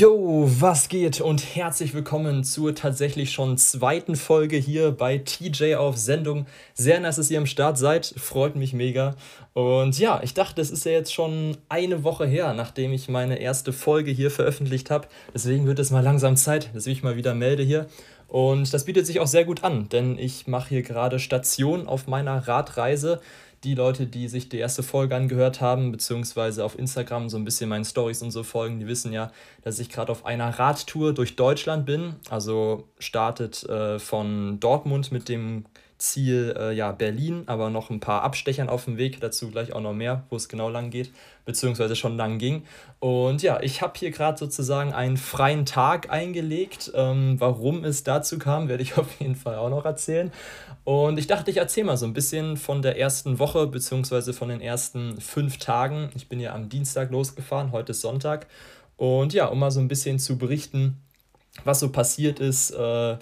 Yo, was geht und herzlich willkommen zur tatsächlich schon zweiten Folge hier bei TJ auf Sendung. Sehr nice, dass ihr am Start seid, freut mich mega. Und ja, ich dachte, es ist ja jetzt schon eine Woche her, nachdem ich meine erste Folge hier veröffentlicht habe. Deswegen wird es mal langsam Zeit, dass ich mich mal wieder melde hier. Und das bietet sich auch sehr gut an, denn ich mache hier gerade Station auf meiner Radreise die Leute, die sich die erste Folge angehört haben, beziehungsweise auf Instagram so ein bisschen meinen Stories und so folgen, die wissen ja, dass ich gerade auf einer Radtour durch Deutschland bin. Also startet äh, von Dortmund mit dem Ziel äh, ja, Berlin, aber noch ein paar Abstechern auf dem Weg, dazu gleich auch noch mehr, wo es genau lang geht, beziehungsweise schon lang ging. Und ja, ich habe hier gerade sozusagen einen freien Tag eingelegt. Ähm, warum es dazu kam, werde ich auf jeden Fall auch noch erzählen. Und ich dachte, ich erzähle mal so ein bisschen von der ersten Woche, beziehungsweise von den ersten fünf Tagen. Ich bin ja am Dienstag losgefahren, heute ist Sonntag. Und ja, um mal so ein bisschen zu berichten, was so passiert ist, äh,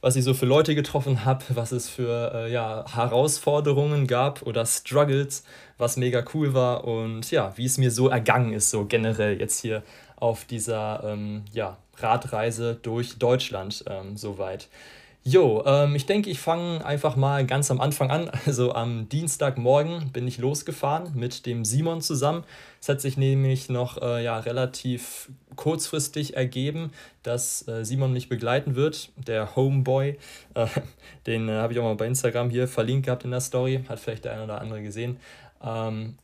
was ich so für Leute getroffen habe, was es für äh, ja, Herausforderungen gab oder Struggles, was mega cool war und ja, wie es mir so ergangen ist, so generell jetzt hier auf dieser ähm, ja, Radreise durch Deutschland ähm, soweit. Jo, ähm, ich denke, ich fange einfach mal ganz am Anfang an. Also am Dienstagmorgen bin ich losgefahren mit dem Simon zusammen. Es hat sich nämlich noch äh, ja, relativ kurzfristig ergeben, dass äh, Simon mich begleiten wird, der Homeboy. Äh, den äh, habe ich auch mal bei Instagram hier verlinkt gehabt in der Story, hat vielleicht der eine oder andere gesehen. Ähm,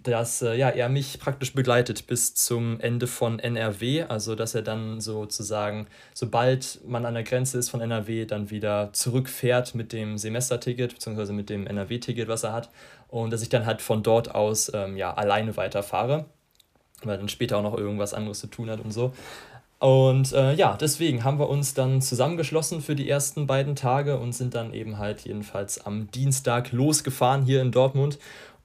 dass äh, ja, er mich praktisch begleitet bis zum Ende von NRW, also dass er dann sozusagen, sobald man an der Grenze ist von NRW, dann wieder zurückfährt mit dem Semesterticket, beziehungsweise mit dem NRW-Ticket, was er hat, und dass ich dann halt von dort aus ähm, ja, alleine weiterfahre, weil dann später auch noch irgendwas anderes zu tun hat und so. Und äh, ja, deswegen haben wir uns dann zusammengeschlossen für die ersten beiden Tage und sind dann eben halt jedenfalls am Dienstag losgefahren hier in Dortmund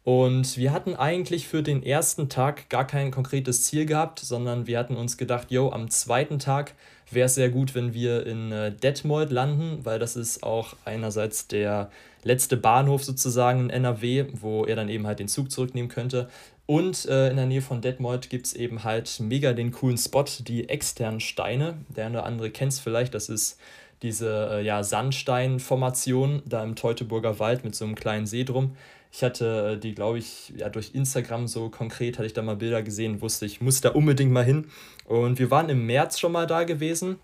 und wir hatten eigentlich für den ersten Tag gar kein konkretes Ziel gehabt, sondern wir hatten uns gedacht, yo, am zweiten Tag wäre es sehr gut, wenn wir in äh, Detmold landen, weil das ist auch einerseits der letzte Bahnhof sozusagen in NRW, wo er dann eben halt den Zug zurücknehmen könnte. Und äh, in der Nähe von Detmold gibt es eben halt mega den coolen Spot, die externen Steine. Der eine oder andere kennt es vielleicht, das ist diese äh, ja, Sandsteinformation da im Teutoburger Wald mit so einem kleinen See drum. Ich hatte äh, die, glaube ich, ja, durch Instagram so konkret, hatte ich da mal Bilder gesehen, wusste ich, muss da unbedingt mal hin. Und wir waren im März schon mal da gewesen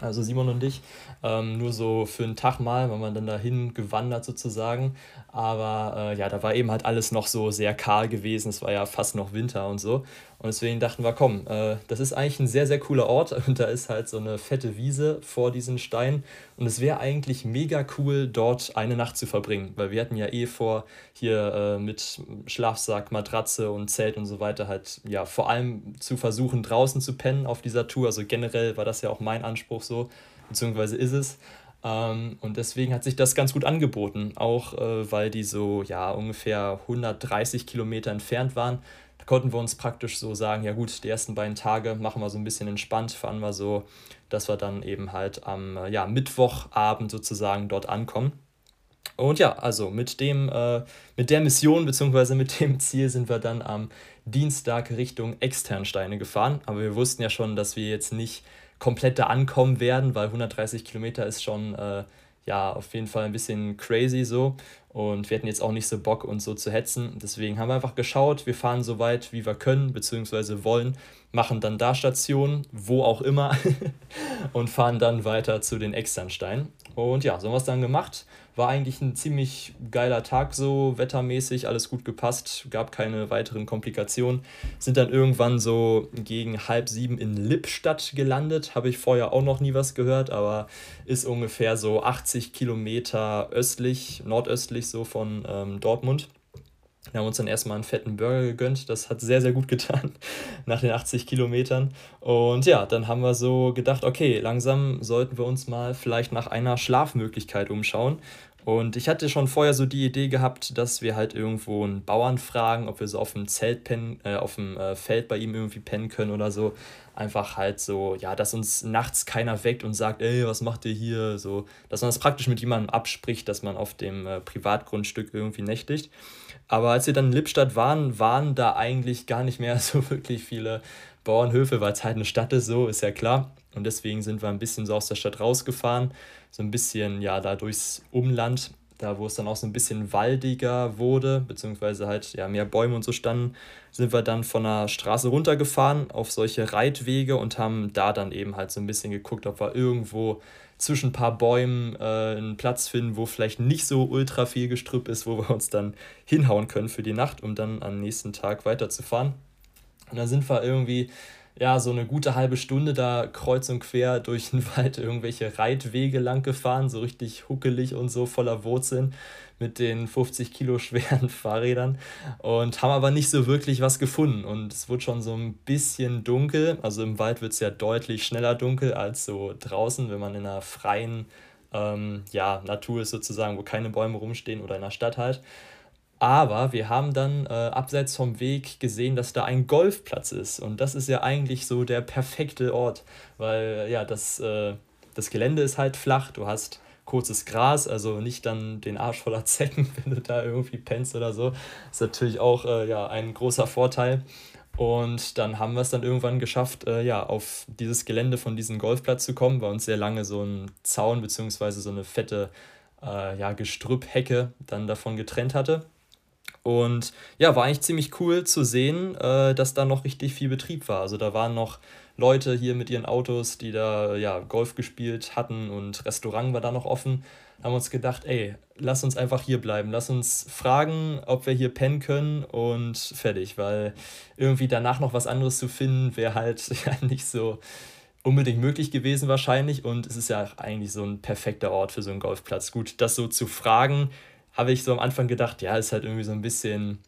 also Simon und ich, ähm, nur so für einen Tag mal, weil man dann dahin gewandert sozusagen. Aber äh, ja, da war eben halt alles noch so sehr kahl gewesen. Es war ja fast noch Winter und so. Und deswegen dachten wir, komm, äh, das ist eigentlich ein sehr, sehr cooler Ort. Und da ist halt so eine fette Wiese vor diesen Steinen. Und es wäre eigentlich mega cool, dort eine Nacht zu verbringen. Weil wir hatten ja eh vor, hier äh, mit Schlafsack, Matratze und Zelt und so weiter halt, ja, vor allem zu versuchen, draußen zu pennen auf dieser Tour. Also generell war das ja auch mein Anspruch so, beziehungsweise ist es. Ähm, und deswegen hat sich das ganz gut angeboten, auch äh, weil die so ja ungefähr 130 Kilometer entfernt waren konnten wir uns praktisch so sagen, ja gut, die ersten beiden Tage machen wir so ein bisschen entspannt, fahren wir so, dass wir dann eben halt am äh, ja, Mittwochabend sozusagen dort ankommen. Und ja, also mit, dem, äh, mit der Mission bzw. mit dem Ziel sind wir dann am Dienstag Richtung Externsteine gefahren. Aber wir wussten ja schon, dass wir jetzt nicht komplett da ankommen werden, weil 130 Kilometer ist schon äh, ja auf jeden Fall ein bisschen crazy so. Und wir hatten jetzt auch nicht so Bock, uns so zu hetzen. Deswegen haben wir einfach geschaut, wir fahren so weit, wie wir können, beziehungsweise wollen, machen dann da Station, wo auch immer, und fahren dann weiter zu den Externsteinen. Und ja, so haben wir es dann gemacht. War eigentlich ein ziemlich geiler Tag so, wettermäßig, alles gut gepasst, gab keine weiteren Komplikationen. Sind dann irgendwann so gegen halb sieben in Lippstadt gelandet, habe ich vorher auch noch nie was gehört, aber ist ungefähr so 80 Kilometer östlich, nordöstlich so von ähm, Dortmund. Wir haben uns dann erstmal einen fetten Burger gegönnt. Das hat sehr, sehr gut getan nach den 80 Kilometern. Und ja, dann haben wir so gedacht, okay, langsam sollten wir uns mal vielleicht nach einer Schlafmöglichkeit umschauen. Und ich hatte schon vorher so die Idee gehabt, dass wir halt irgendwo einen Bauern fragen, ob wir so auf dem Zelt pennen, äh, auf dem äh, Feld bei ihm irgendwie pennen können oder so. Einfach halt so, ja, dass uns nachts keiner weckt und sagt, ey, was macht ihr hier? So, dass man das praktisch mit jemandem abspricht, dass man auf dem äh, Privatgrundstück irgendwie nächtigt. Aber als wir dann in Lippstadt waren, waren da eigentlich gar nicht mehr so wirklich viele Bauernhöfe, weil es halt eine Stadt ist, so ist ja klar. Und deswegen sind wir ein bisschen so aus der Stadt rausgefahren, so ein bisschen ja da durchs Umland, da wo es dann auch so ein bisschen waldiger wurde, beziehungsweise halt ja mehr Bäume und so standen, sind wir dann von der Straße runtergefahren auf solche Reitwege und haben da dann eben halt so ein bisschen geguckt, ob wir irgendwo zwischen ein paar Bäumen äh, einen Platz finden, wo vielleicht nicht so ultra viel Gestrüpp ist, wo wir uns dann hinhauen können für die Nacht, um dann am nächsten Tag weiterzufahren. Und dann sind wir irgendwie ja, so eine gute halbe Stunde da kreuz und quer durch den Wald irgendwelche Reitwege lang gefahren, so richtig huckelig und so voller Wurzeln mit den 50 Kilo schweren Fahrrädern und haben aber nicht so wirklich was gefunden. Und es wurde schon so ein bisschen dunkel. Also im Wald wird es ja deutlich schneller dunkel als so draußen, wenn man in einer freien ähm, ja, Natur ist sozusagen, wo keine Bäume rumstehen oder in der Stadt halt. Aber wir haben dann äh, abseits vom Weg gesehen, dass da ein Golfplatz ist. Und das ist ja eigentlich so der perfekte Ort, weil ja, das, äh, das Gelände ist halt flach. Du hast kurzes Gras, also nicht dann den Arsch voller Zecken, wenn du da irgendwie pennst oder so. Ist natürlich auch äh, ja, ein großer Vorteil. Und dann haben wir es dann irgendwann geschafft, äh, ja, auf dieses Gelände von diesem Golfplatz zu kommen, weil uns sehr lange so ein Zaun bzw. so eine fette äh, ja, Gestrüpphecke dann davon getrennt hatte. Und ja, war eigentlich ziemlich cool zu sehen, äh, dass da noch richtig viel Betrieb war. Also da waren noch Leute hier mit ihren Autos, die da ja, Golf gespielt hatten und Restaurant war da noch offen. Haben uns gedacht, ey, lass uns einfach hier bleiben. Lass uns fragen, ob wir hier pennen können und fertig. Weil irgendwie danach noch was anderes zu finden, wäre halt ja nicht so unbedingt möglich gewesen wahrscheinlich. Und es ist ja eigentlich so ein perfekter Ort für so einen Golfplatz. Gut, das so zu fragen, habe ich so am Anfang gedacht, ja, ist halt irgendwie so ein bisschen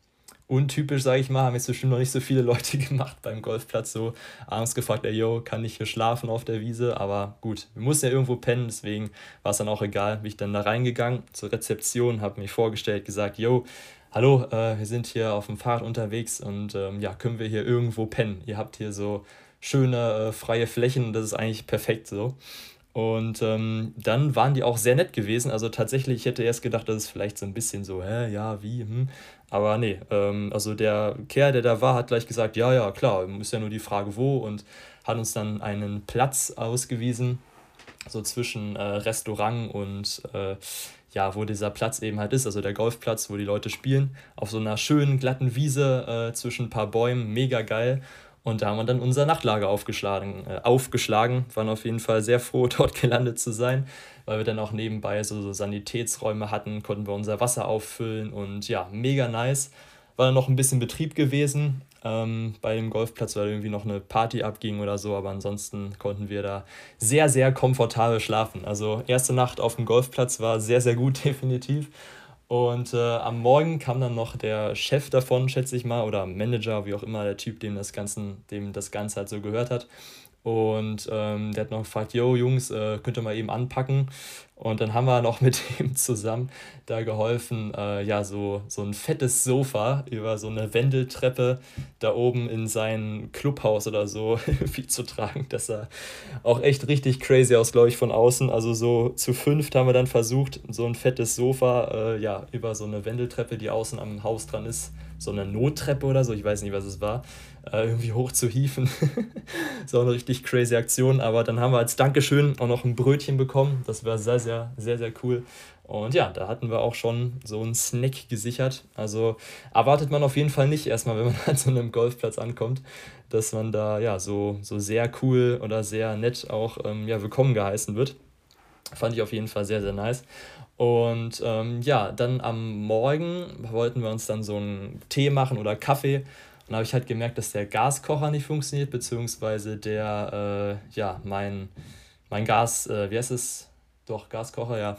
untypisch, sage ich mal, haben jetzt bestimmt noch nicht so viele Leute gemacht beim Golfplatz, so abends gefragt, ey, yo, kann ich hier schlafen auf der Wiese, aber gut, wir mussten ja irgendwo pennen, deswegen war es dann auch egal, bin ich dann da reingegangen zur Rezeption, habe mich vorgestellt, gesagt, yo, hallo, äh, wir sind hier auf dem Fahrrad unterwegs und ähm, ja, können wir hier irgendwo pennen? Ihr habt hier so schöne äh, freie Flächen, das ist eigentlich perfekt so. Und ähm, dann waren die auch sehr nett gewesen. Also tatsächlich, ich hätte erst gedacht, das ist vielleicht so ein bisschen so, hä, ja, wie, hm. Aber nee, ähm, also der Kerl, der da war, hat gleich gesagt, ja, ja, klar, ist ja nur die Frage, wo und hat uns dann einen Platz ausgewiesen, so zwischen äh, Restaurant und äh, ja, wo dieser Platz eben halt ist, also der Golfplatz, wo die Leute spielen, auf so einer schönen glatten Wiese äh, zwischen ein paar Bäumen, mega geil. Und da haben wir dann unser Nachtlager aufgeschlagen, äh, aufgeschlagen, waren auf jeden Fall sehr froh, dort gelandet zu sein, weil wir dann auch nebenbei so, so Sanitätsräume hatten, konnten wir unser Wasser auffüllen und ja, mega nice. War dann noch ein bisschen Betrieb gewesen ähm, bei dem Golfplatz, weil irgendwie noch eine Party abging oder so, aber ansonsten konnten wir da sehr, sehr komfortabel schlafen. Also erste Nacht auf dem Golfplatz war sehr, sehr gut, definitiv. Und äh, am Morgen kam dann noch der Chef davon, schätze ich mal, oder Manager, wie auch immer, der Typ, dem das, Ganzen, dem das Ganze halt so gehört hat. Und ähm, der hat noch gefragt, yo Jungs, äh, könnt ihr mal eben anpacken? Und dann haben wir noch mit ihm zusammen da geholfen, äh, ja, so, so ein fettes Sofa über so eine Wendeltreppe da oben in sein Clubhaus oder so irgendwie zu tragen. Das sah auch echt richtig crazy aus, glaube ich, von außen. Also so zu fünft haben wir dann versucht, so ein fettes Sofa, äh, ja, über so eine Wendeltreppe, die außen am Haus dran ist, so eine Nottreppe oder so, ich weiß nicht, was es war, äh, irgendwie hoch zu hieven. so eine richtig crazy Aktion. Aber dann haben wir als Dankeschön auch noch ein Brötchen bekommen. Das war sehr, sehr, sehr, sehr cool. Und ja, da hatten wir auch schon so einen Snack gesichert. Also erwartet man auf jeden Fall nicht erstmal, wenn man an so einem Golfplatz ankommt, dass man da ja so, so sehr cool oder sehr nett auch ähm, ja, willkommen geheißen wird. Fand ich auf jeden Fall sehr, sehr nice. Und ähm, ja, dann am Morgen wollten wir uns dann so einen Tee machen oder Kaffee. Und habe ich halt gemerkt, dass der Gaskocher nicht funktioniert, beziehungsweise der, äh, ja, mein, mein Gas, äh, wie heißt es? Doch, Gaskocher, ja.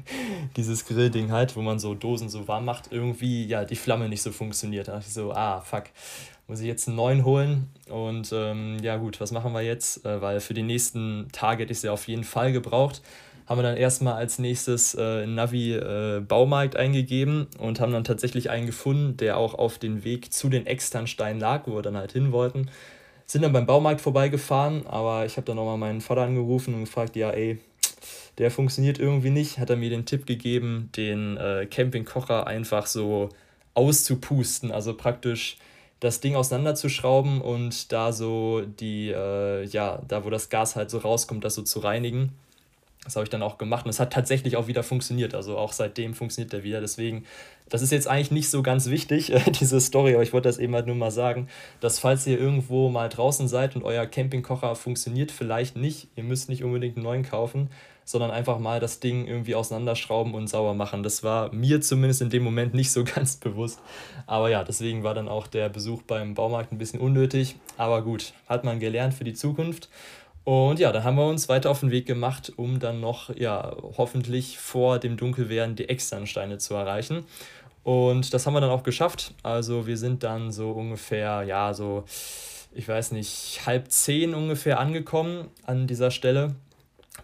Dieses Grillding halt, wo man so Dosen so warm macht, irgendwie, ja, die Flamme nicht so funktioniert. Da dachte ich so, ah, fuck, muss ich jetzt einen neuen holen? Und ähm, ja, gut, was machen wir jetzt? Äh, weil für die nächsten Tage hätte ich sie auf jeden Fall gebraucht haben wir dann erstmal als nächstes äh, Navi äh, Baumarkt eingegeben und haben dann tatsächlich einen gefunden, der auch auf den Weg zu den Externsteinen lag, wo wir dann halt hin wollten. Sind dann beim Baumarkt vorbeigefahren, aber ich habe dann nochmal meinen Vater angerufen und gefragt, ja ey, der funktioniert irgendwie nicht. Hat er mir den Tipp gegeben, den äh, Campingkocher einfach so auszupusten, also praktisch das Ding auseinanderzuschrauben und da so die, äh, ja, da wo das Gas halt so rauskommt, das so zu reinigen. Das habe ich dann auch gemacht und es hat tatsächlich auch wieder funktioniert. Also auch seitdem funktioniert der wieder. Deswegen, das ist jetzt eigentlich nicht so ganz wichtig, diese Story, aber ich wollte das eben halt nur mal sagen, dass falls ihr irgendwo mal draußen seid und euer Campingkocher funktioniert vielleicht nicht, ihr müsst nicht unbedingt einen neuen kaufen, sondern einfach mal das Ding irgendwie auseinanderschrauben und sauber machen. Das war mir zumindest in dem Moment nicht so ganz bewusst. Aber ja, deswegen war dann auch der Besuch beim Baumarkt ein bisschen unnötig. Aber gut, hat man gelernt für die Zukunft. Und ja, dann haben wir uns weiter auf den Weg gemacht, um dann noch, ja, hoffentlich vor dem Dunkelwerden die externen Steine zu erreichen. Und das haben wir dann auch geschafft. Also wir sind dann so ungefähr, ja, so, ich weiß nicht, halb zehn ungefähr angekommen an dieser Stelle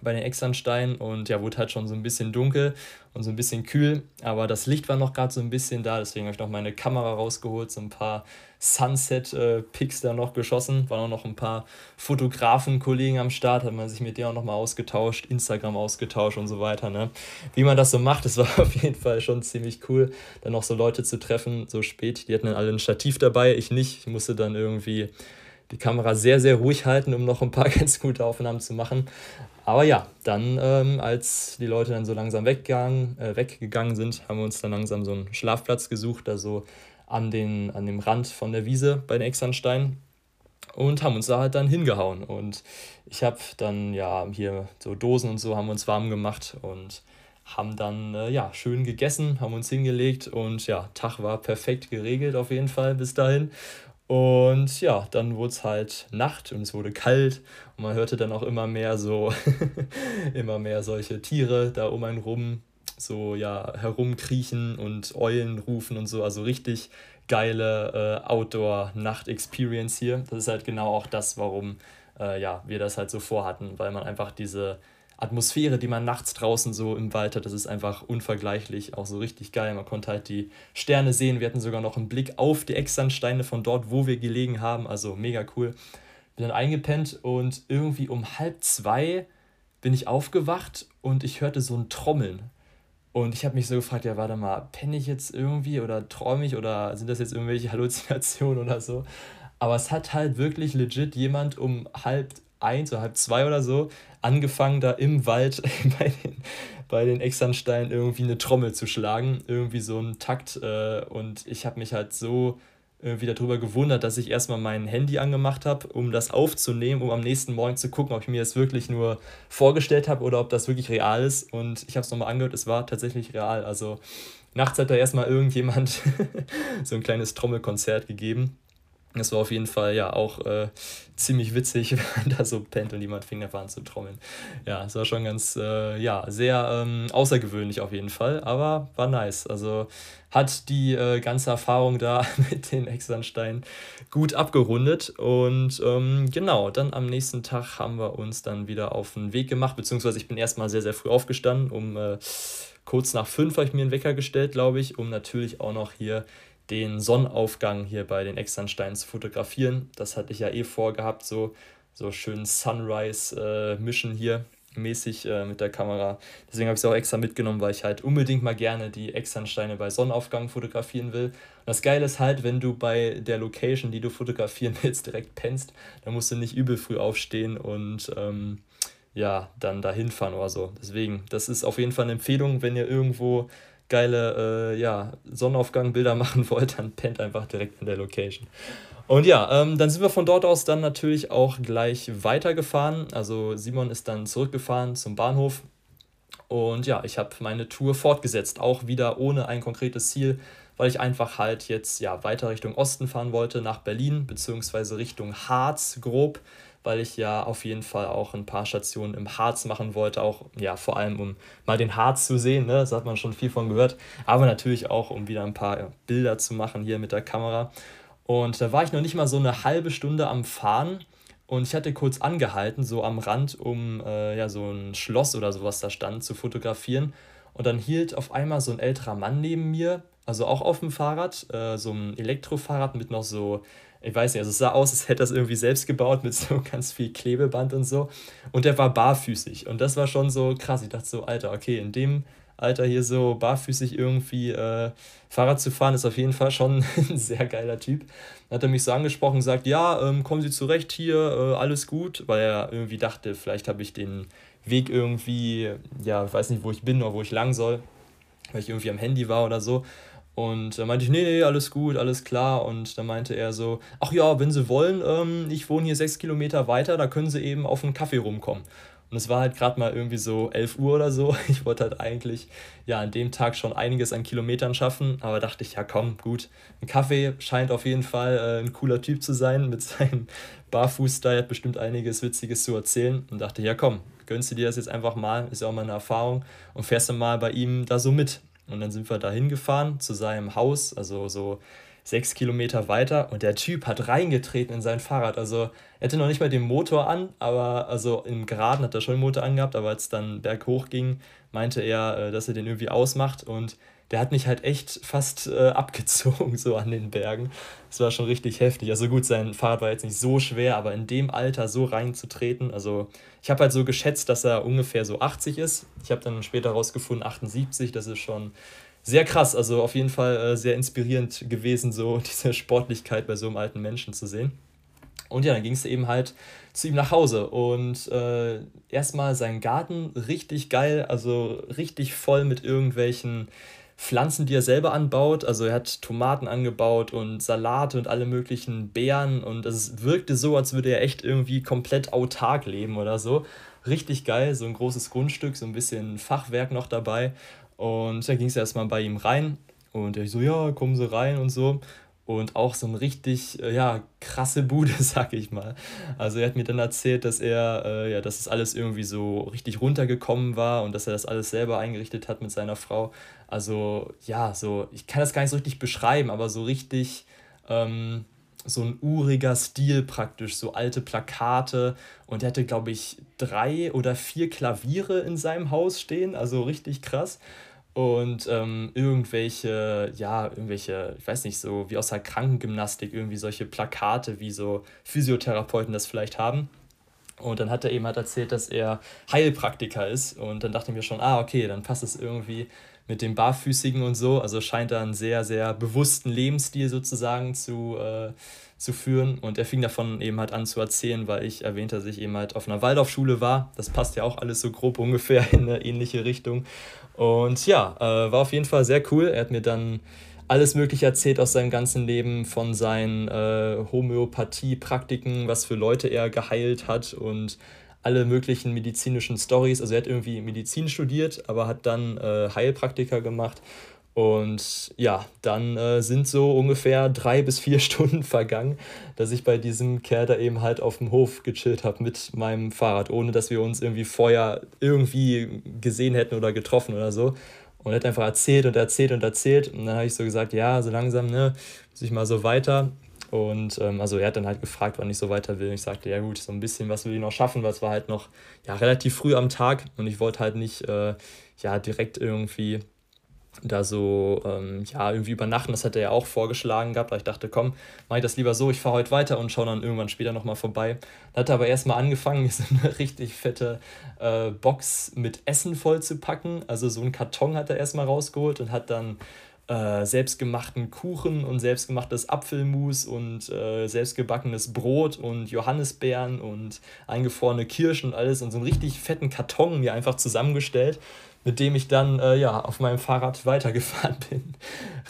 bei den Externsteinen und ja, wurde halt schon so ein bisschen dunkel und so ein bisschen kühl, aber das Licht war noch gerade so ein bisschen da, deswegen habe ich noch meine Kamera rausgeholt, so ein paar Sunset-Pics da noch geschossen, waren auch noch ein paar Fotografen-Kollegen am Start, hat man sich mit denen auch nochmal ausgetauscht, Instagram ausgetauscht und so weiter, ne? Wie man das so macht, das war auf jeden Fall schon ziemlich cool, dann noch so Leute zu treffen, so spät, die hatten dann alle ein Stativ dabei, ich nicht, ich musste dann irgendwie die Kamera sehr, sehr ruhig halten, um noch ein paar ganz gute Aufnahmen zu machen. Aber ja, dann, ähm, als die Leute dann so langsam weggegangen, äh, weggegangen sind, haben wir uns dann langsam so einen Schlafplatz gesucht, da so an, den, an dem Rand von der Wiese bei den Externsteinen und haben uns da halt dann hingehauen. Und ich habe dann ja hier so Dosen und so haben uns warm gemacht und haben dann äh, ja schön gegessen, haben uns hingelegt und ja, Tag war perfekt geregelt auf jeden Fall bis dahin. Und ja, dann wurde es halt Nacht und es wurde kalt und man hörte dann auch immer mehr so, immer mehr solche Tiere da um einen rum, so ja, herumkriechen und Eulen rufen und so. Also richtig geile äh, Outdoor-Nacht-Experience hier. Das ist halt genau auch das, warum äh, ja, wir das halt so vorhatten, weil man einfach diese Atmosphäre, die man nachts draußen so im Wald hat, das ist einfach unvergleichlich, auch so richtig geil. Man konnte halt die Sterne sehen. Wir hatten sogar noch einen Blick auf die Externsteine von dort, wo wir gelegen haben. Also mega cool. Bin dann eingepennt und irgendwie um halb zwei bin ich aufgewacht und ich hörte so ein Trommeln. Und ich habe mich so gefragt, ja, warte mal, penne ich jetzt irgendwie oder träume ich oder sind das jetzt irgendwelche Halluzinationen oder so? Aber es hat halt wirklich legit jemand um halb eins oder halb zwei oder so angefangen, da im Wald bei den, bei den Externsteinen irgendwie eine Trommel zu schlagen, irgendwie so einen Takt. Äh, und ich habe mich halt so irgendwie darüber gewundert, dass ich erstmal mein Handy angemacht habe, um das aufzunehmen, um am nächsten Morgen zu gucken, ob ich mir das wirklich nur vorgestellt habe oder ob das wirklich real ist. Und ich habe es nochmal angehört, es war tatsächlich real. Also nachts hat da erstmal irgendjemand so ein kleines Trommelkonzert gegeben. Es war auf jeden Fall ja auch äh, ziemlich witzig, wenn man da so pennt und jemand fing an zu trommeln. Ja, es war schon ganz, äh, ja, sehr ähm, außergewöhnlich auf jeden Fall, aber war nice. Also hat die äh, ganze Erfahrung da mit den Externsteinen gut abgerundet. Und ähm, genau, dann am nächsten Tag haben wir uns dann wieder auf den Weg gemacht, beziehungsweise ich bin erstmal sehr, sehr früh aufgestanden. Um äh, kurz nach fünf habe ich mir einen Wecker gestellt, glaube ich, um natürlich auch noch hier den Sonnenaufgang hier bei den Externsteinen zu fotografieren. Das hatte ich ja eh vorgehabt, so, so schön Sunrise-Mission äh, hier mäßig äh, mit der Kamera. Deswegen habe ich es auch extra mitgenommen, weil ich halt unbedingt mal gerne die Externsteine bei Sonnenaufgang fotografieren will. Und das Geile ist halt, wenn du bei der Location, die du fotografieren willst, direkt pennst, dann musst du nicht übel früh aufstehen und ähm, ja, dann dahin fahren oder so. Deswegen, das ist auf jeden Fall eine Empfehlung, wenn ihr irgendwo geile äh, ja, Sonnenaufgang-Bilder machen wollt, dann pennt einfach direkt in der Location. Und ja, ähm, dann sind wir von dort aus dann natürlich auch gleich weitergefahren. Also Simon ist dann zurückgefahren zum Bahnhof. Und ja, ich habe meine Tour fortgesetzt, auch wieder ohne ein konkretes Ziel, weil ich einfach halt jetzt ja weiter Richtung Osten fahren wollte, nach Berlin, beziehungsweise Richtung Harz grob weil ich ja auf jeden Fall auch ein paar Stationen im Harz machen wollte, auch ja vor allem um mal den Harz zu sehen, ne? das hat man schon viel von gehört, aber natürlich auch um wieder ein paar Bilder zu machen hier mit der Kamera. Und da war ich noch nicht mal so eine halbe Stunde am Fahren und ich hatte kurz angehalten, so am Rand, um äh, ja so ein Schloss oder sowas da stand zu fotografieren. Und dann hielt auf einmal so ein älterer Mann neben mir, also auch auf dem Fahrrad, äh, so ein Elektrofahrrad mit noch so ich weiß nicht, also es sah aus, als hätte das irgendwie selbst gebaut mit so ganz viel Klebeband und so. Und der war barfüßig. Und das war schon so krass. Ich dachte so, Alter, okay, in dem Alter, hier so barfüßig irgendwie äh, Fahrrad zu fahren, ist auf jeden Fall schon ein sehr geiler Typ. Dann hat er mich so angesprochen und gesagt, ja, ähm, kommen Sie zurecht hier, äh, alles gut, weil er irgendwie dachte, vielleicht habe ich den Weg irgendwie, ja, ich weiß nicht, wo ich bin oder wo ich lang soll, weil ich irgendwie am Handy war oder so. Und da meinte ich, nee, nee, alles gut, alles klar. Und dann meinte er so, ach ja, wenn Sie wollen, ähm, ich wohne hier sechs Kilometer weiter, da können Sie eben auf einen Kaffee rumkommen. Und es war halt gerade mal irgendwie so 11 Uhr oder so. Ich wollte halt eigentlich ja an dem Tag schon einiges an Kilometern schaffen, aber dachte ich, ja komm, gut. Ein Kaffee scheint auf jeden Fall äh, ein cooler Typ zu sein mit seinem Barfuß-Style, hat bestimmt einiges Witziges zu erzählen. Und dachte, ja komm, gönnst du dir das jetzt einfach mal, ist ja auch mal eine Erfahrung und fährst dann mal bei ihm da so mit. Und dann sind wir da hingefahren zu seinem Haus, also so sechs Kilometer weiter. Und der Typ hat reingetreten in sein Fahrrad. Also er hatte noch nicht mal den Motor an, aber also im Geraden hat er schon den Motor angehabt, aber als es dann berghoch ging, meinte er, äh, dass er den irgendwie ausmacht. Und der hat mich halt echt fast äh, abgezogen, so an den Bergen. Das war schon richtig heftig. Also gut, sein Fahrrad war jetzt nicht so schwer, aber in dem Alter so reinzutreten, also ich habe halt so geschätzt, dass er ungefähr so 80 ist. Ich habe dann später rausgefunden, 78, das ist schon sehr krass. Also auf jeden Fall äh, sehr inspirierend gewesen, so diese Sportlichkeit bei so einem alten Menschen zu sehen. Und ja, dann ging es eben halt zu ihm nach Hause und äh, erstmal sein Garten richtig geil, also richtig voll mit irgendwelchen Pflanzen, die er selber anbaut. Also er hat Tomaten angebaut und Salate und alle möglichen Beeren und es wirkte so, als würde er echt irgendwie komplett autark leben oder so. Richtig geil, so ein großes Grundstück, so ein bisschen Fachwerk noch dabei. Und dann ging es erstmal bei ihm rein und er so, ja, kommen Sie rein und so. Und auch so eine richtig, äh, ja, krasse Bude, sag ich mal. Also er hat mir dann erzählt, dass er, äh, ja, dass es alles irgendwie so richtig runtergekommen war und dass er das alles selber eingerichtet hat mit seiner Frau. Also ja, so, ich kann das gar nicht so richtig beschreiben, aber so richtig, ähm, so ein uriger Stil praktisch, so alte Plakate. Und er hatte, glaube ich, drei oder vier Klaviere in seinem Haus stehen, also richtig krass. Und ähm, irgendwelche, ja, irgendwelche, ich weiß nicht, so wie aus der Krankengymnastik, irgendwie solche Plakate, wie so Physiotherapeuten das vielleicht haben. Und dann hat er eben halt erzählt, dass er Heilpraktiker ist. Und dann dachte ich mir schon, ah, okay, dann passt es irgendwie mit dem Barfüßigen und so. Also scheint er einen sehr, sehr bewussten Lebensstil sozusagen zu, äh, zu führen. Und er fing davon eben halt an zu erzählen, weil ich erwähnt, dass ich eben halt auf einer Waldorfschule war. Das passt ja auch alles so grob ungefähr in eine ähnliche Richtung. Und ja, äh, war auf jeden Fall sehr cool. Er hat mir dann alles Mögliche erzählt aus seinem ganzen Leben, von seinen äh, Homöopathie-Praktiken, was für Leute er geheilt hat und alle möglichen medizinischen Stories. Also er hat irgendwie Medizin studiert, aber hat dann äh, Heilpraktiker gemacht. Und ja, dann äh, sind so ungefähr drei bis vier Stunden vergangen, dass ich bei diesem Kerl da eben halt auf dem Hof gechillt habe mit meinem Fahrrad, ohne dass wir uns irgendwie vorher irgendwie gesehen hätten oder getroffen oder so. Und er hat einfach erzählt und erzählt und erzählt. Und dann habe ich so gesagt, ja, so langsam, ne, muss ich mal so weiter. Und ähm, also er hat dann halt gefragt, wann ich so weiter will. Und ich sagte, ja gut, so ein bisschen was will ich noch schaffen, weil es war halt noch ja, relativ früh am Tag und ich wollte halt nicht äh, ja, direkt irgendwie da so ähm, ja, irgendwie übernachten. Das hat er ja auch vorgeschlagen gehabt, weil ich dachte, komm, mach ich das lieber so, ich fahre heute weiter und schaue dann irgendwann später nochmal vorbei. Dann hat er aber erstmal angefangen, mir so eine richtig fette äh, Box mit Essen voll zu packen. Also so einen Karton hat er erstmal rausgeholt und hat dann äh, selbstgemachten Kuchen und selbstgemachtes Apfelmus und äh, selbstgebackenes Brot und Johannisbeeren und eingefrorene Kirschen und alles und so einen richtig fetten Karton mir einfach zusammengestellt, mit dem ich dann äh, ja auf meinem Fahrrad weitergefahren bin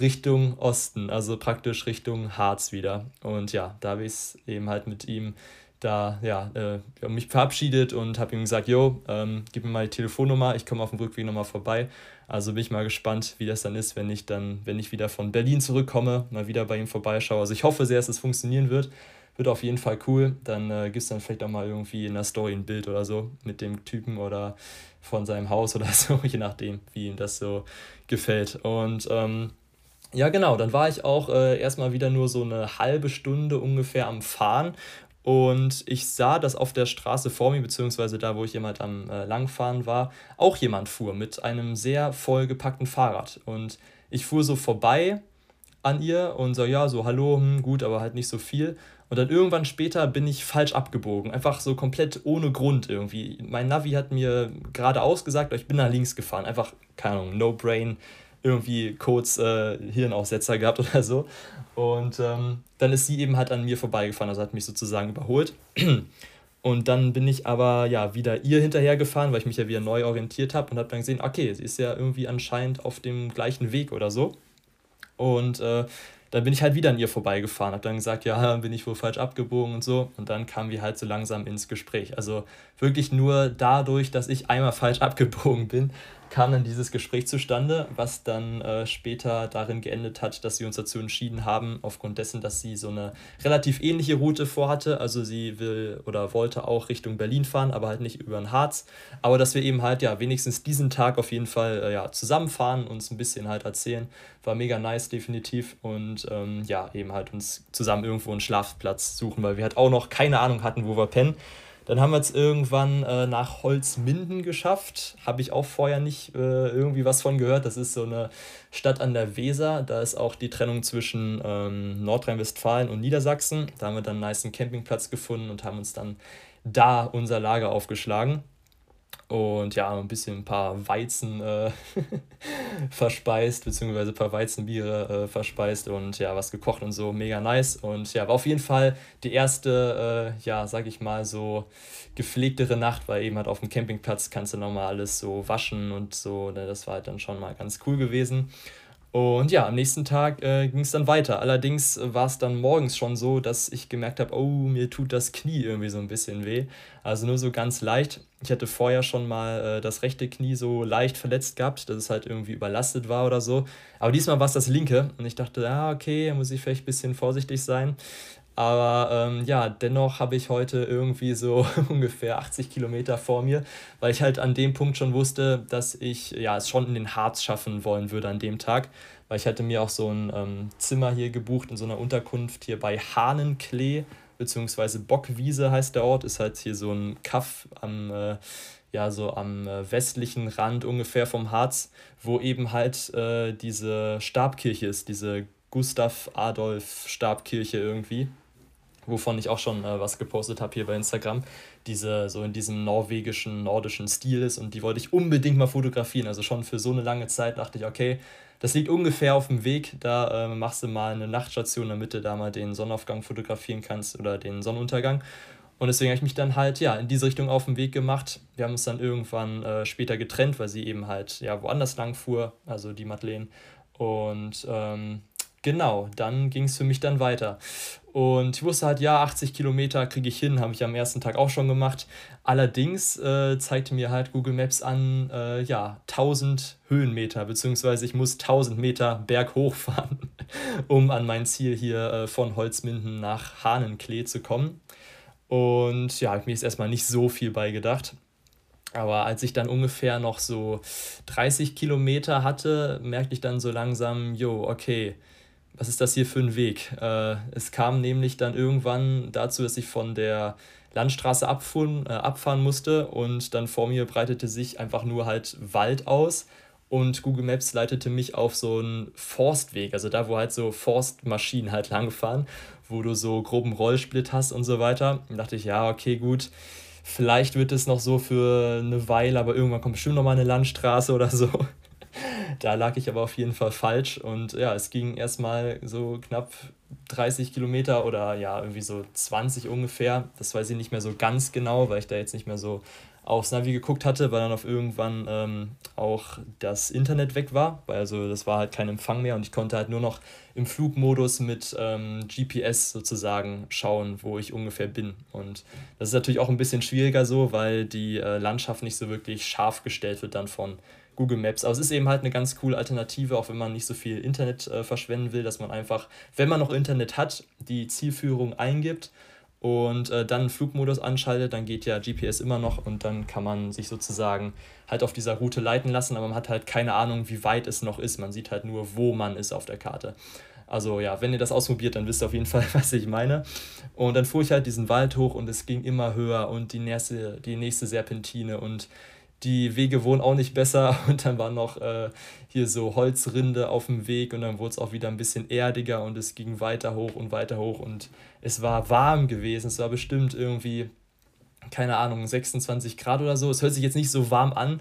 Richtung Osten, also praktisch Richtung Harz wieder. Und ja, da habe ich es eben halt mit ihm da ja, äh, mich verabschiedet und habe ihm gesagt, jo, ähm, gib mir mal die Telefonnummer, ich komme auf dem Rückweg nochmal vorbei. Also bin ich mal gespannt, wie das dann ist, wenn ich dann, wenn ich wieder von Berlin zurückkomme, mal wieder bei ihm vorbeischaue. Also ich hoffe sehr, dass es funktionieren wird. Wird auf jeden Fall cool. Dann äh, gibt es dann vielleicht auch mal irgendwie in der Story ein Bild oder so mit dem Typen oder von seinem Haus oder so, je nachdem, wie ihm das so gefällt. Und ähm, ja, genau, dann war ich auch äh, erstmal wieder nur so eine halbe Stunde ungefähr am Fahren und ich sah, dass auf der Straße vor mir, beziehungsweise da, wo ich jemand am äh, Langfahren war, auch jemand fuhr mit einem sehr vollgepackten Fahrrad. Und ich fuhr so vorbei an ihr und so, ja, so, hallo, hm, gut, aber halt nicht so viel. Und dann irgendwann später bin ich falsch abgebogen. Einfach so komplett ohne Grund irgendwie. Mein Navi hat mir geradeaus gesagt, ich bin nach links gefahren. Einfach, keine Ahnung, no brain, irgendwie kurz äh, Hirnaussetzer gehabt oder so. Und ähm, dann ist sie eben halt an mir vorbeigefahren, also hat mich sozusagen überholt. Und dann bin ich aber ja wieder ihr hinterhergefahren, weil ich mich ja wieder neu orientiert habe und habe dann gesehen, okay, sie ist ja irgendwie anscheinend auf dem gleichen Weg oder so. Und äh, dann bin ich halt wieder an ihr vorbeigefahren, habe dann gesagt, ja, bin ich wohl falsch abgebogen und so. Und dann kamen wir halt so langsam ins Gespräch. Also wirklich nur dadurch, dass ich einmal falsch abgebogen bin, kam dann dieses Gespräch zustande, was dann äh, später darin geendet hat, dass wir uns dazu entschieden haben, aufgrund dessen, dass sie so eine relativ ähnliche Route vorhatte. Also sie will oder wollte auch Richtung Berlin fahren, aber halt nicht über den Harz. Aber dass wir eben halt ja wenigstens diesen Tag auf jeden Fall äh, ja, zusammenfahren, uns ein bisschen halt erzählen. War mega nice, definitiv. Und ähm, ja, eben halt uns zusammen irgendwo einen Schlafplatz suchen, weil wir halt auch noch keine Ahnung hatten, wo wir pennen. Dann haben wir es irgendwann äh, nach Holzminden geschafft. Habe ich auch vorher nicht äh, irgendwie was von gehört. Das ist so eine Stadt an der Weser. Da ist auch die Trennung zwischen ähm, Nordrhein-Westfalen und Niedersachsen. Da haben wir dann einen nice Campingplatz gefunden und haben uns dann da unser Lager aufgeschlagen und ja, ein bisschen ein paar Weizen äh, verspeist, beziehungsweise ein paar Weizenbiere äh, verspeist und ja, was gekocht und so, mega nice. Und ja, war auf jeden Fall die erste, äh, ja, sag ich mal, so gepflegtere Nacht, weil eben halt auf dem Campingplatz kannst du nochmal alles so waschen und so, ne, das war halt dann schon mal ganz cool gewesen. Und ja, am nächsten Tag äh, ging es dann weiter. Allerdings war es dann morgens schon so, dass ich gemerkt habe, oh, mir tut das Knie irgendwie so ein bisschen weh. Also nur so ganz leicht. Ich hatte vorher schon mal äh, das rechte Knie so leicht verletzt gehabt, dass es halt irgendwie überlastet war oder so. Aber diesmal war es das linke und ich dachte, ja, okay, muss ich vielleicht ein bisschen vorsichtig sein. Aber ähm, ja, dennoch habe ich heute irgendwie so ungefähr 80 Kilometer vor mir, weil ich halt an dem Punkt schon wusste, dass ich ja, es schon in den Harz schaffen wollen würde an dem Tag. Weil ich hatte mir auch so ein ähm, Zimmer hier gebucht in so einer Unterkunft hier bei Hahnenklee, beziehungsweise Bockwiese heißt der Ort, ist halt hier so ein Kaff am, äh, ja, so am äh, westlichen Rand ungefähr vom Harz, wo eben halt äh, diese Stabkirche ist, diese Gustav Adolf Stabkirche irgendwie wovon ich auch schon äh, was gepostet habe hier bei Instagram, diese so in diesem norwegischen, nordischen Stil ist und die wollte ich unbedingt mal fotografieren. Also schon für so eine lange Zeit dachte ich, okay, das liegt ungefähr auf dem Weg, da äh, machst du mal eine Nachtstation, damit du da mal den Sonnenaufgang fotografieren kannst oder den Sonnenuntergang. Und deswegen habe ich mich dann halt ja in diese Richtung auf den Weg gemacht. Wir haben uns dann irgendwann äh, später getrennt, weil sie eben halt ja woanders lang fuhr, also die Madeleine. Und ähm, genau, dann ging es für mich dann weiter. Und ich wusste halt, ja, 80 Kilometer kriege ich hin, habe ich am ersten Tag auch schon gemacht. Allerdings äh, zeigte mir halt Google Maps an, äh, ja, 1000 Höhenmeter, beziehungsweise ich muss 1000 Meter berghoch fahren, um an mein Ziel hier äh, von Holzminden nach Hahnenklee zu kommen. Und ja, habe ich mir jetzt erstmal nicht so viel beigedacht. Aber als ich dann ungefähr noch so 30 Kilometer hatte, merkte ich dann so langsam, jo, okay, was ist das hier für ein Weg? Äh, es kam nämlich dann irgendwann dazu, dass ich von der Landstraße abfuhren, äh, abfahren musste und dann vor mir breitete sich einfach nur halt Wald aus und Google Maps leitete mich auf so einen Forstweg, also da, wo halt so Forstmaschinen halt langfahren, wo du so groben Rollsplit hast und so weiter. Und dachte ich, ja, okay, gut, vielleicht wird es noch so für eine Weile, aber irgendwann kommt bestimmt noch mal eine Landstraße oder so. Da lag ich aber auf jeden Fall falsch und ja, es ging erstmal so knapp 30 Kilometer oder ja, irgendwie so 20 ungefähr. Das weiß ich nicht mehr so ganz genau, weil ich da jetzt nicht mehr so aufs Navi geguckt hatte, weil dann auf irgendwann ähm, auch das Internet weg war, weil also das war halt kein Empfang mehr und ich konnte halt nur noch im Flugmodus mit ähm, GPS sozusagen schauen, wo ich ungefähr bin. Und das ist natürlich auch ein bisschen schwieriger so, weil die äh, Landschaft nicht so wirklich scharf gestellt wird dann von Google Maps. Aber es ist eben halt eine ganz coole Alternative, auch wenn man nicht so viel Internet äh, verschwenden will, dass man einfach, wenn man noch Internet hat, die Zielführung eingibt und äh, dann Flugmodus anschaltet, dann geht ja GPS immer noch und dann kann man sich sozusagen halt auf dieser Route leiten lassen, aber man hat halt keine Ahnung, wie weit es noch ist. Man sieht halt nur, wo man ist auf der Karte. Also ja, wenn ihr das ausprobiert, dann wisst ihr auf jeden Fall, was ich meine. Und dann fuhr ich halt diesen Wald hoch und es ging immer höher und die nächste, die nächste Serpentine und die Wege wurden auch nicht besser und dann war noch äh, hier so Holzrinde auf dem Weg und dann wurde es auch wieder ein bisschen erdiger und es ging weiter hoch und weiter hoch und es war warm gewesen. Es war bestimmt irgendwie, keine Ahnung, 26 Grad oder so. Es hört sich jetzt nicht so warm an,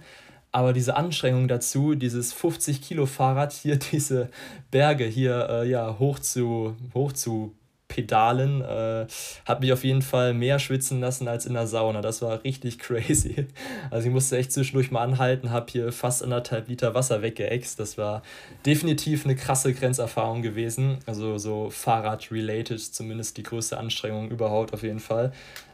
aber diese Anstrengung dazu, dieses 50 Kilo Fahrrad hier, diese Berge hier äh, ja, hoch, zu, hoch zu pedalen, äh, hat mich auf jeden Fall mehr schwitzen lassen als in der Sauna. Das war richtig crazy. Also ich musste echt zwischendurch mal anhalten, habe hier fast anderthalb Liter Wasser weggeext. Das war definitiv eine krasse Grenzerfahrung gewesen. Also so Fahrrad-related, zumindest die größte Anstrengung überhaupt auf jeden Fall.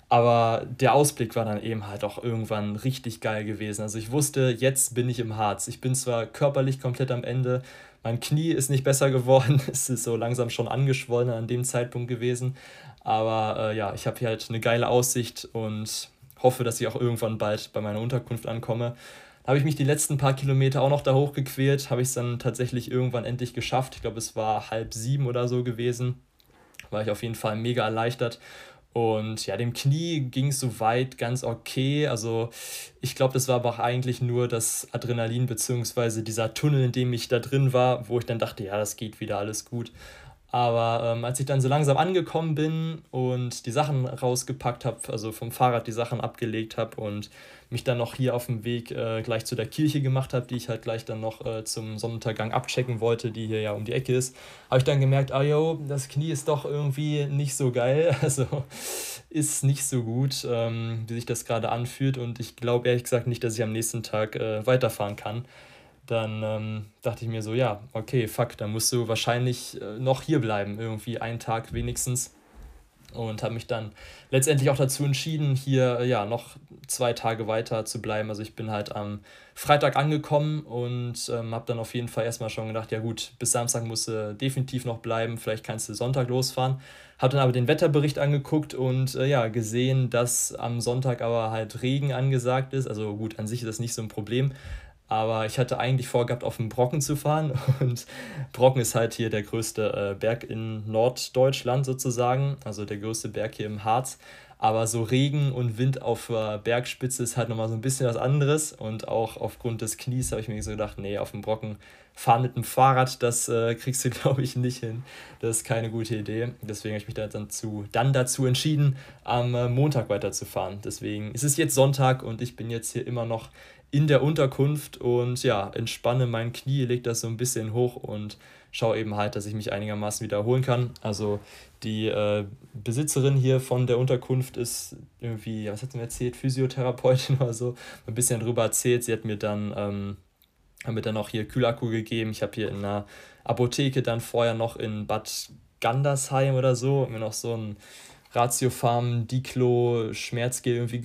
Aber der Ausblick war dann eben halt auch irgendwann richtig geil gewesen. Also ich wusste, jetzt bin ich im Harz. Ich bin zwar körperlich komplett am Ende, mein Knie ist nicht besser geworden, es ist so langsam schon angeschwollen an dem Zeitpunkt gewesen. Aber äh, ja, ich habe hier halt eine geile Aussicht und hoffe, dass ich auch irgendwann bald bei meiner Unterkunft ankomme. Da habe ich mich die letzten paar Kilometer auch noch da hochgequält, habe ich es dann tatsächlich irgendwann endlich geschafft. Ich glaube, es war halb sieben oder so gewesen. War ich auf jeden Fall mega erleichtert. Und ja, dem Knie ging es soweit ganz okay. Also ich glaube, das war aber auch eigentlich nur das Adrenalin beziehungsweise dieser Tunnel, in dem ich da drin war, wo ich dann dachte, ja, das geht wieder alles gut. Aber ähm, als ich dann so langsam angekommen bin und die Sachen rausgepackt habe, also vom Fahrrad die Sachen abgelegt habe und mich dann noch hier auf dem Weg äh, gleich zu der Kirche gemacht habe, die ich halt gleich dann noch äh, zum Sonnenuntergang abchecken wollte, die hier ja um die Ecke ist, habe ich dann gemerkt, ah yo, das Knie ist doch irgendwie nicht so geil, also ist nicht so gut, ähm, wie sich das gerade anfühlt. Und ich glaube ehrlich gesagt nicht, dass ich am nächsten Tag äh, weiterfahren kann dann ähm, dachte ich mir so, ja, okay, fuck, dann musst du wahrscheinlich äh, noch hier bleiben, irgendwie einen Tag wenigstens. Und habe mich dann letztendlich auch dazu entschieden, hier äh, ja noch zwei Tage weiter zu bleiben. Also ich bin halt am Freitag angekommen und ähm, habe dann auf jeden Fall erstmal schon gedacht, ja gut, bis Samstag musst du definitiv noch bleiben, vielleicht kannst du Sonntag losfahren. Habe dann aber den Wetterbericht angeguckt und äh, ja, gesehen, dass am Sonntag aber halt Regen angesagt ist. Also gut, an sich ist das nicht so ein Problem. Aber ich hatte eigentlich vorgehabt, auf den Brocken zu fahren. Und Brocken ist halt hier der größte äh, Berg in Norddeutschland sozusagen, also der größte Berg hier im Harz. Aber so Regen und Wind auf der Bergspitze ist halt nochmal so ein bisschen was anderes. Und auch aufgrund des Knies habe ich mir so gedacht, nee, auf dem Brocken fahren mit dem Fahrrad, das äh, kriegst du, glaube ich, nicht hin. Das ist keine gute Idee. Deswegen habe ich mich dann, zu, dann dazu entschieden, am äh, Montag weiterzufahren. Deswegen ist es jetzt Sonntag und ich bin jetzt hier immer noch in der Unterkunft und ja, entspanne mein Knie, leg das so ein bisschen hoch und schaue eben halt, dass ich mich einigermaßen wiederholen kann. Also die äh, Besitzerin hier von der Unterkunft ist irgendwie, was hat sie mir erzählt, Physiotherapeutin oder so, ein bisschen drüber erzählt. Sie hat mir dann, ähm, hat mir dann auch hier Kühlakku gegeben. Ich habe hier in einer Apotheke dann vorher noch in Bad Gandersheim oder so, mir noch so ein Ratiofarm Diclo Schmerzgel irgendwie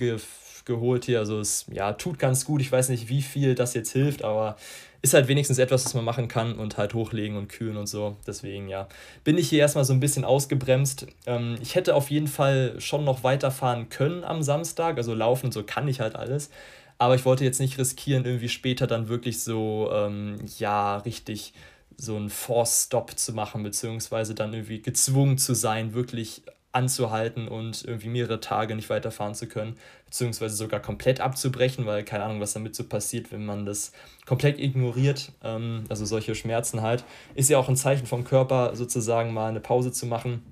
geholt hier. Also es ja, tut ganz gut. Ich weiß nicht, wie viel das jetzt hilft, aber ist halt wenigstens etwas, was man machen kann und halt hochlegen und kühlen und so. Deswegen, ja, bin ich hier erstmal so ein bisschen ausgebremst. Ähm, ich hätte auf jeden Fall schon noch weiterfahren können am Samstag. Also laufen und so kann ich halt alles. Aber ich wollte jetzt nicht riskieren, irgendwie später dann wirklich so, ähm, ja, richtig so einen Force-Stop zu machen, beziehungsweise dann irgendwie gezwungen zu sein, wirklich anzuhalten und irgendwie mehrere Tage nicht weiterfahren zu können, beziehungsweise sogar komplett abzubrechen, weil keine Ahnung, was damit so passiert, wenn man das komplett ignoriert. Ähm, also solche Schmerzen halt. Ist ja auch ein Zeichen vom Körper, sozusagen mal eine Pause zu machen.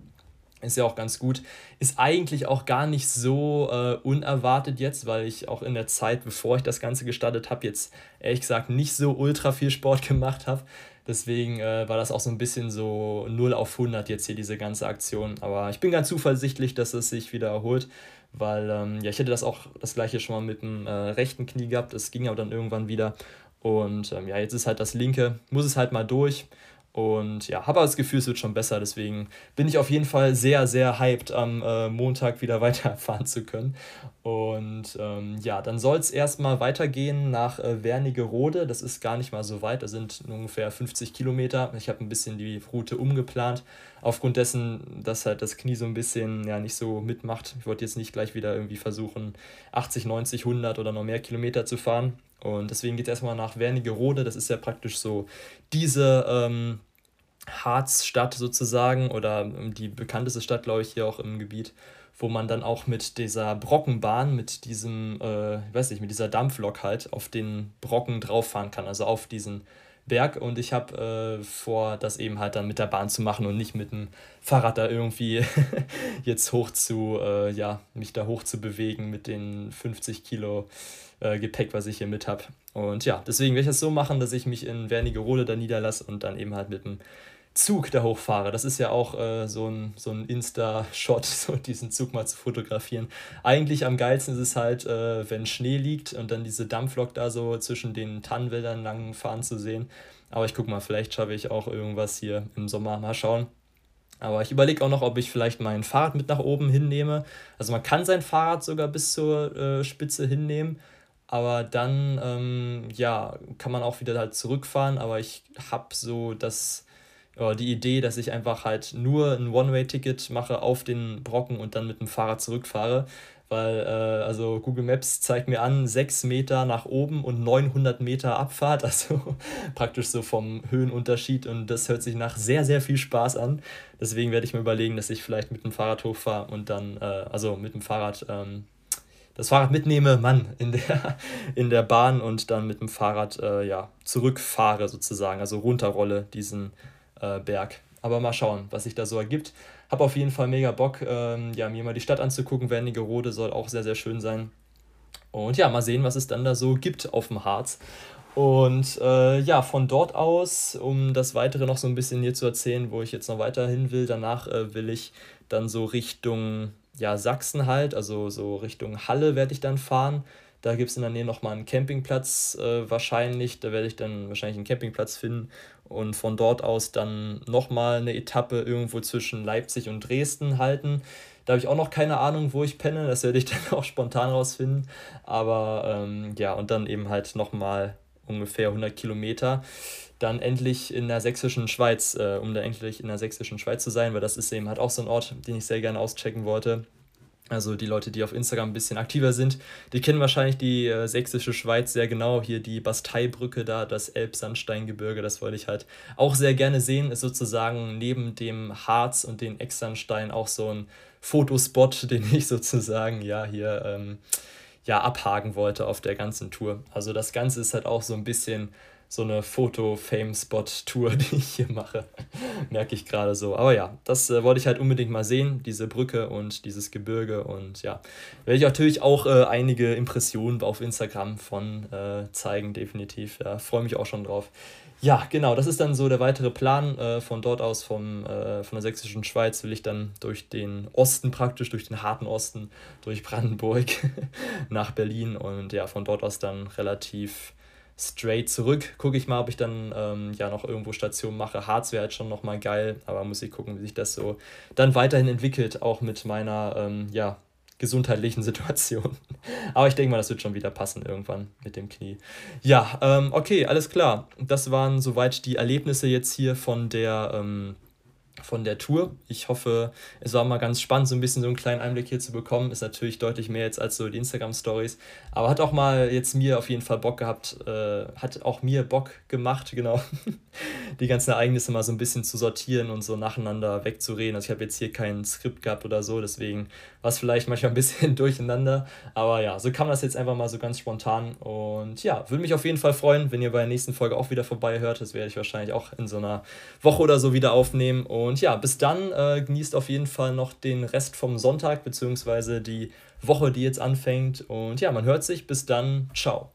Ist ja auch ganz gut. Ist eigentlich auch gar nicht so äh, unerwartet jetzt, weil ich auch in der Zeit, bevor ich das Ganze gestartet habe, jetzt ehrlich gesagt nicht so ultra viel Sport gemacht habe. Deswegen äh, war das auch so ein bisschen so 0 auf 100 jetzt hier diese ganze Aktion. Aber ich bin ganz zuversichtlich, dass es sich wieder erholt, weil ähm, ja, ich hätte das auch das gleiche schon mal mit dem äh, rechten Knie gehabt. Es ging aber dann irgendwann wieder. Und ähm, ja, jetzt ist halt das linke, muss es halt mal durch. Und ja, habe aber das Gefühl, es wird schon besser. Deswegen bin ich auf jeden Fall sehr, sehr hyped, am äh, Montag wieder weiterfahren zu können. Und ähm, ja, dann soll es erstmal weitergehen nach äh, Wernigerode. Das ist gar nicht mal so weit. Das sind ungefähr 50 Kilometer. Ich habe ein bisschen die Route umgeplant. Aufgrund dessen, dass halt das Knie so ein bisschen ja nicht so mitmacht. Ich wollte jetzt nicht gleich wieder irgendwie versuchen, 80, 90, 100 oder noch mehr Kilometer zu fahren. Und deswegen geht es erstmal nach Wernigerode. Das ist ja praktisch so diese ähm, Harzstadt sozusagen oder ähm, die bekannteste Stadt, glaube ich, hier auch im Gebiet. wo man dann auch mit dieser Brockenbahn, mit diesem, äh, ich weiß nicht, mit dieser Dampflok halt auf den Brocken drauf fahren kann, also auf diesen Berg. Und ich habe äh, vor, das eben halt dann mit der Bahn zu machen und nicht mit dem Fahrrad da irgendwie jetzt hoch zu, äh, ja, mich da hoch zu bewegen mit den 50 Kilo äh, Gepäck, was ich hier mit habe. Und ja, deswegen werde ich das so machen, dass ich mich in Wernigerode da niederlasse und dann eben halt mit dem Zug da hochfahre. Das ist ja auch äh, so ein, so ein Insta-Shot, so diesen Zug mal zu fotografieren. Eigentlich am geilsten ist es halt, äh, wenn Schnee liegt und dann diese Dampflok da so zwischen den Tannenwäldern lang fahren zu sehen. Aber ich guck mal, vielleicht schaffe ich auch irgendwas hier im Sommer. Mal schauen. Aber ich überlege auch noch, ob ich vielleicht mein Fahrrad mit nach oben hinnehme. Also man kann sein Fahrrad sogar bis zur äh, Spitze hinnehmen. Aber dann, ähm, ja, kann man auch wieder halt zurückfahren. Aber ich habe so das äh, die Idee, dass ich einfach halt nur ein One-Way-Ticket mache auf den Brocken und dann mit dem Fahrrad zurückfahre. Weil, äh, also Google Maps zeigt mir an, 6 Meter nach oben und 900 Meter Abfahrt, also praktisch so vom Höhenunterschied und das hört sich nach sehr, sehr viel Spaß an. Deswegen werde ich mir überlegen, dass ich vielleicht mit dem Fahrrad hochfahre und dann, äh, also mit dem Fahrrad, ähm, das Fahrrad mitnehme, Mann, in der, in der Bahn und dann mit dem Fahrrad, äh, ja, zurückfahre sozusagen, also runterrolle diesen äh, Berg. Aber mal schauen, was sich da so ergibt. Habe auf jeden Fall mega Bock, ähm, ja, mir mal die Stadt anzugucken. Wernigerode soll auch sehr, sehr schön sein. Und ja, mal sehen, was es dann da so gibt auf dem Harz. Und äh, ja, von dort aus, um das Weitere noch so ein bisschen hier zu erzählen, wo ich jetzt noch weiter hin will, danach äh, will ich dann so Richtung ja, Sachsen halt, also so Richtung Halle werde ich dann fahren. Da gibt es in der Nähe nochmal einen Campingplatz äh, wahrscheinlich. Da werde ich dann wahrscheinlich einen Campingplatz finden und von dort aus dann nochmal eine Etappe irgendwo zwischen Leipzig und Dresden halten. Da habe ich auch noch keine Ahnung, wo ich penne. Das werde ich dann auch spontan rausfinden. Aber ähm, ja, und dann eben halt nochmal ungefähr 100 Kilometer. Dann endlich in der sächsischen Schweiz, äh, um da endlich in der sächsischen Schweiz zu sein, weil das ist eben halt auch so ein Ort, den ich sehr gerne auschecken wollte. Also die Leute, die auf Instagram ein bisschen aktiver sind, die kennen wahrscheinlich die äh, sächsische Schweiz sehr genau. Hier die Basteibrücke da, das Elbsandsteingebirge, das wollte ich halt auch sehr gerne sehen. Ist sozusagen neben dem Harz und den Exsandstein auch so ein Fotospot, den ich sozusagen ja hier ähm, ja abhaken wollte auf der ganzen Tour. Also das Ganze ist halt auch so ein bisschen so eine Foto-Fame-Spot-Tour, die ich hier mache. Merke ich gerade so. Aber ja, das äh, wollte ich halt unbedingt mal sehen, diese Brücke und dieses Gebirge. Und ja, werde ich natürlich auch äh, einige Impressionen auf Instagram von äh, zeigen, definitiv. Ja, freue mich auch schon drauf. Ja, genau, das ist dann so der weitere Plan. Äh, von dort aus, vom, äh, von der sächsischen Schweiz, will ich dann durch den Osten praktisch, durch den harten Osten, durch Brandenburg nach Berlin und ja, von dort aus dann relativ straight zurück. Gucke ich mal, ob ich dann ähm, ja noch irgendwo Station mache. Harz wäre halt schon nochmal geil, aber muss ich gucken, wie sich das so dann weiterhin entwickelt, auch mit meiner ähm, ja, gesundheitlichen Situation. aber ich denke mal, das wird schon wieder passen irgendwann mit dem Knie. Ja, ähm, okay, alles klar. Das waren soweit die Erlebnisse jetzt hier von der ähm, von der Tour. Ich hoffe, es war mal ganz spannend, so ein bisschen so einen kleinen Einblick hier zu bekommen. Ist natürlich deutlich mehr jetzt als so die Instagram-Stories. Aber hat auch mal jetzt mir auf jeden Fall Bock gehabt, äh, hat auch mir Bock gemacht, genau, die ganzen Ereignisse mal so ein bisschen zu sortieren und so nacheinander wegzureden. Also ich habe jetzt hier kein Skript gehabt oder so, deswegen war es vielleicht manchmal ein bisschen durcheinander. Aber ja, so kam das jetzt einfach mal so ganz spontan. Und ja, würde mich auf jeden Fall freuen, wenn ihr bei der nächsten Folge auch wieder vorbei hört. Das werde ich wahrscheinlich auch in so einer Woche oder so wieder aufnehmen. Und ja, bis dann äh, genießt auf jeden Fall noch den Rest vom Sonntag, beziehungsweise die Woche, die jetzt anfängt. Und ja, man hört sich. Bis dann. Ciao.